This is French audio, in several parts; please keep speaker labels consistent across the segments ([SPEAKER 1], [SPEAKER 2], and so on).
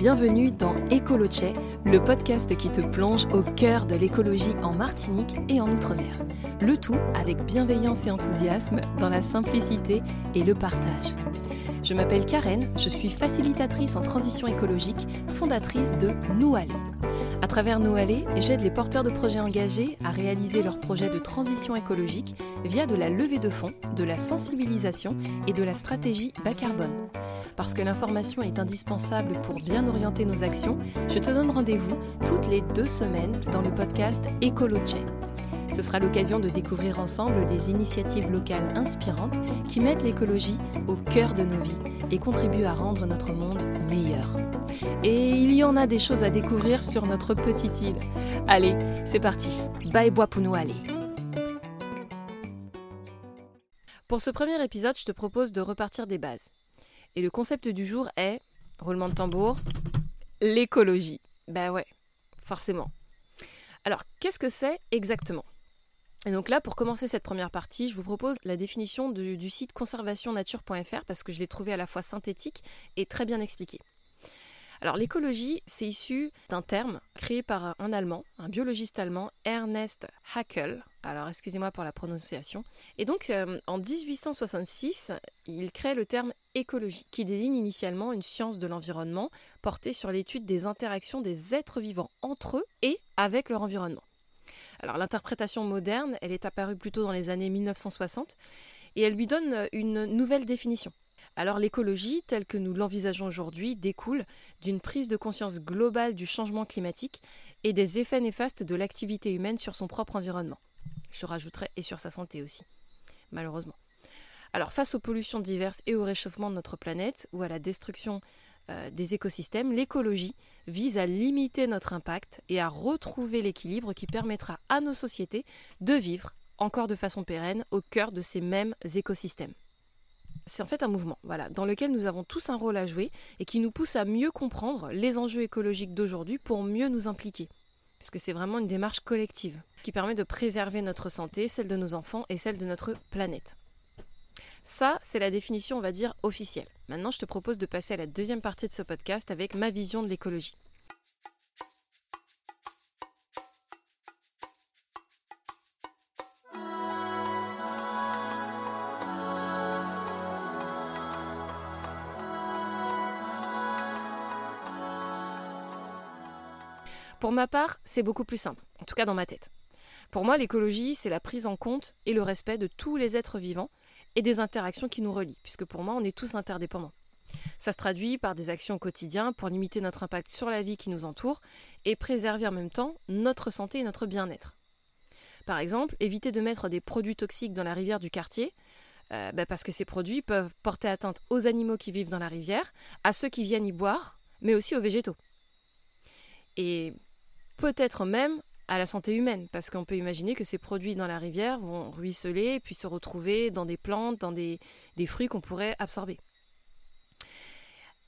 [SPEAKER 1] Bienvenue dans Écoloche, le podcast qui te plonge au cœur de l'écologie en Martinique et en Outre-mer. Le tout avec bienveillance et enthousiasme dans la simplicité et le partage. Je m'appelle Karen, je suis facilitatrice en transition écologique, fondatrice de Nous Aller. À travers Nous Aller, j'aide les porteurs de projets engagés à réaliser leurs projets de transition écologique via de la levée de fonds, de la sensibilisation et de la stratégie bas carbone. Parce que l'information est indispensable pour bien orienter nos actions, je te donne rendez-vous toutes les deux semaines dans le podcast Écoloche. Ce sera l'occasion de découvrir ensemble les initiatives locales inspirantes qui mettent l'écologie au cœur de nos vies et contribuent à rendre notre monde meilleur. Et il y en a des choses à découvrir sur notre petite île. Allez, c'est parti. Bye bois pour nous aller. Pour ce premier épisode, je te propose de repartir des bases. Et le concept du jour est, roulement de tambour, l'écologie. Ben ouais, forcément. Alors, qu'est-ce que c'est exactement? Et donc là, pour commencer cette première partie, je vous propose la définition du, site conservationnature.fr parce que je l'ai trouvé à la fois synthétique et très bien expliqué. Alors l'écologie, c'est issu d'un terme créé par un Allemand, un biologiste allemand, Ernest Haeckel. Alors excusez-moi pour la prononciation. Et donc euh, en 1866, il crée le terme écologie, qui désigne initialement une science de l'environnement portée sur l'étude des interactions des êtres vivants entre eux et avec leur environnement. Alors l'interprétation moderne, elle est apparue plutôt dans les années 1960 et elle lui donne une nouvelle définition. Alors l'écologie, telle que nous l'envisageons aujourd'hui, découle d'une prise de conscience globale du changement climatique et des effets néfastes de l'activité humaine sur son propre environnement. Je rajouterai et sur sa santé aussi, malheureusement. Alors face aux pollutions diverses et au réchauffement de notre planète ou à la destruction euh, des écosystèmes, l'écologie vise à limiter notre impact et à retrouver l'équilibre qui permettra à nos sociétés de vivre encore de façon pérenne au cœur de ces mêmes écosystèmes c'est en fait un mouvement, voilà, dans lequel nous avons tous un rôle à jouer et qui nous pousse à mieux comprendre les enjeux écologiques d'aujourd'hui pour mieux nous impliquer. Puisque c'est vraiment une démarche collective qui permet de préserver notre santé, celle de nos enfants et celle de notre planète. Ça, c'est la définition, on va dire, officielle. Maintenant, je te propose de passer à la deuxième partie de ce podcast avec ma vision de l'écologie. Pour ma part, c'est beaucoup plus simple, en tout cas dans ma tête. Pour moi, l'écologie, c'est la prise en compte et le respect de tous les êtres vivants et des interactions qui nous relient, puisque pour moi, on est tous interdépendants. Ça se traduit par des actions au quotidien pour limiter notre impact sur la vie qui nous entoure et préserver en même temps notre santé et notre bien-être. Par exemple, éviter de mettre des produits toxiques dans la rivière du quartier, euh, bah, parce que ces produits peuvent porter atteinte aux animaux qui vivent dans la rivière, à ceux qui viennent y boire, mais aussi aux végétaux. Et peut-être même à la santé humaine, parce qu'on peut imaginer que ces produits dans la rivière vont ruisseler puis se retrouver dans des plantes, dans des, fruits qu'on pourrait absorber.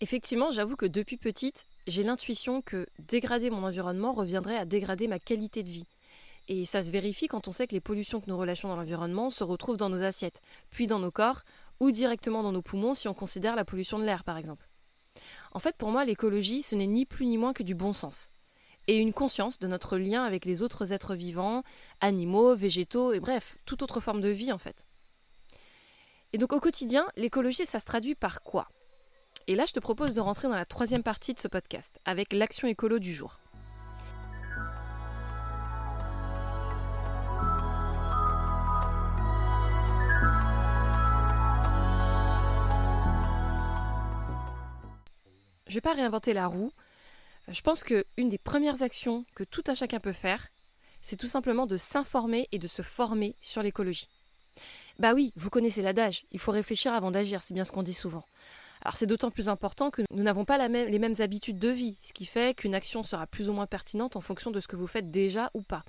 [SPEAKER 1] Effectivement, j'avoue que depuis petite, j'ai l'intuition que dégrader mon environnement reviendrait à dégrader ma qualité de vie. Et ça se vérifie quand on sait que les pollutions que nous relâchons dans l'environnement se retrouvent dans nos assiettes, puis dans nos corps, ou directement dans nos poumons si on considère la pollution de l'air par exemple. En fait, pour moi, l'écologie, ce n'est ni plus ni moins que du bon sens et une conscience de notre lien avec les autres êtres vivants, animaux, végétaux et bref, toute autre forme de vie en fait. Et donc au quotidien, l'écologie, ça se traduit par quoi? Et là, je te propose de rentrer dans la troisième partie de ce podcast, avec l'action écolo du jour. Je vais pas réinventer la roue, je pense qu'une des premières actions que tout un chacun peut faire, c'est tout simplement de s'informer et de se former sur l'écologie. Bah oui, vous connaissez l'adage, il faut réfléchir avant d'agir, c'est bien ce qu'on dit souvent. Alors c'est d'autant plus important que nous n'avons pas les mêmes habitudes de vie, ce qui fait qu'une action sera plus ou moins pertinente en fonction de ce que vous faites déjà ou pas.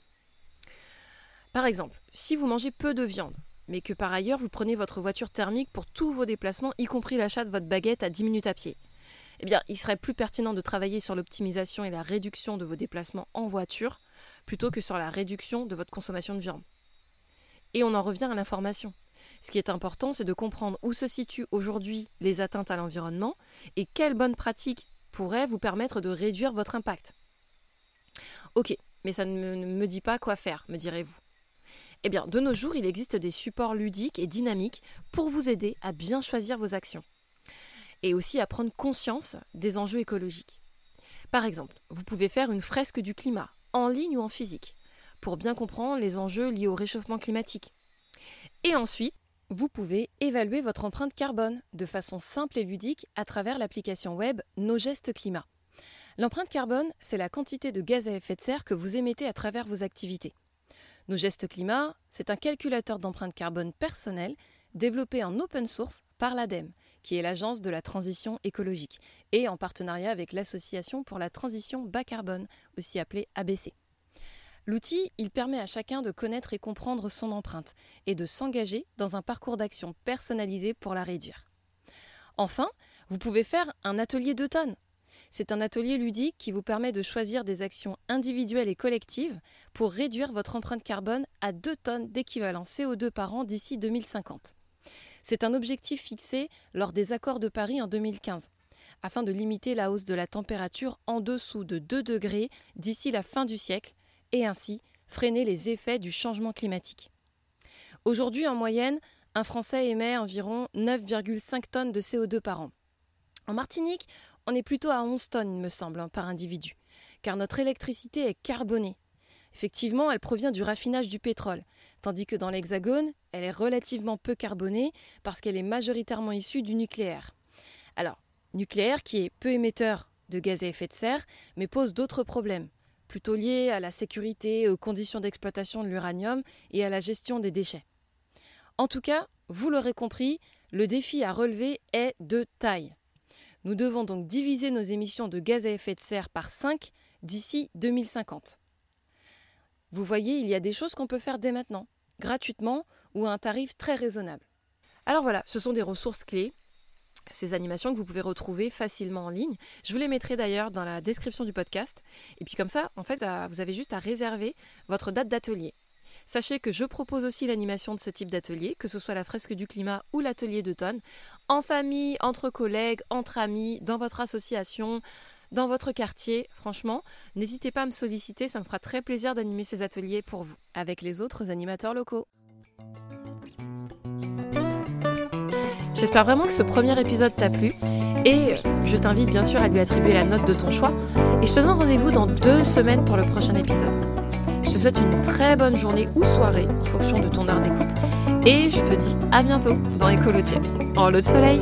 [SPEAKER 1] Par exemple, si vous mangez peu de viande, mais que par ailleurs vous prenez votre voiture thermique pour tous vos déplacements, y compris l'achat de votre baguette à 10 minutes à pied, eh bien, il serait plus pertinent de travailler sur l'optimisation et la réduction de vos déplacements en voiture plutôt que sur la réduction de votre consommation de viande. Et on en revient à l'information. Ce qui est important, c'est de comprendre où se situent aujourd'hui les atteintes à l'environnement et quelles bonnes pratiques pourrait vous permettre de réduire votre impact. Ok, mais ça ne me dit pas quoi faire, me direz-vous. Eh bien, de nos jours, il existe des supports ludiques et dynamiques pour vous aider à bien choisir vos actions et aussi à prendre conscience des enjeux écologiques. Par exemple, vous pouvez faire une fresque du climat, en ligne ou en physique, pour bien comprendre les enjeux liés au réchauffement climatique. Et ensuite, vous pouvez évaluer votre empreinte carbone de façon simple et ludique à travers l'application web Nos gestes climat. L'empreinte carbone, c'est la quantité de gaz à effet de serre que vous émettez à travers vos activités. Nos gestes climat, c'est un calculateur d'empreinte carbone personnel développé en open source par l'ADEME, qui est l'agence de la transition écologique, et en partenariat avec l'Association pour la transition bas carbone, aussi appelée ABC. L'outil, il permet à chacun de connaître et comprendre son empreinte et de s'engager dans un parcours d'action personnalisé pour la réduire. Enfin, vous pouvez faire un atelier de tonnes. C'est un atelier ludique qui vous permet de choisir des actions individuelles et collectives pour réduire votre empreinte carbone à 2 tonnes d'équivalent CO2 par an d'ici 2050. C'est un objectif fixé lors des accords de Paris en 2015, afin de limiter la hausse de la température en dessous de 2 degrés d'ici la fin du siècle, et ainsi freiner les effets du changement climatique. Aujourd'hui, en moyenne, un Français émet environ 9,5 tonnes de CO2 par an. En Martinique, on est plutôt à 11 tonnes, il me semble, hein, par individu, car notre électricité est carbonée. Effectivement, elle provient du raffinage du pétrole, tandis que dans l'Hexagone, elle est relativement peu carbonée parce qu'elle est majoritairement issue du nucléaire. Alors, nucléaire qui est peu émetteur de gaz à effet de serre, mais pose d'autres problèmes, plutôt liés à la sécurité, aux conditions d'exploitation de l'uranium et à la gestion des déchets. En tout cas, vous l'aurez compris, le défi à relever est de taille. Nous devons donc diviser nos émissions de gaz à effet de serre par 5 d'ici 2050. Vous voyez, il y a des choses qu'on peut faire dès maintenant, gratuitement ou à un tarif très raisonnable. Alors voilà, ce sont des ressources clés, ces animations que vous pouvez retrouver facilement en ligne. Je vous les mettrai d'ailleurs dans la description du podcast. Et puis comme ça, en fait, vous avez juste à réserver votre date d'atelier. Sachez que je propose aussi l'animation de ce type d'atelier, que ce soit la fresque du climat ou l'atelier d'automne, en famille, entre collègues, entre amis, dans votre association, dans votre quartier. Franchement, n'hésitez pas à me solliciter, ça me fera très plaisir d'animer ces ateliers pour vous, avec les autres animateurs locaux. J'espère vraiment que ce premier épisode t'a plu et je t'invite bien sûr à lui attribuer la note de ton choix et je te donne rendez-vous dans deux semaines pour le prochain épisode. Je te souhaite une très bonne journée ou soirée en fonction de ton heure d'écoute et je te dis à bientôt dans Ecologie en lot de soleil.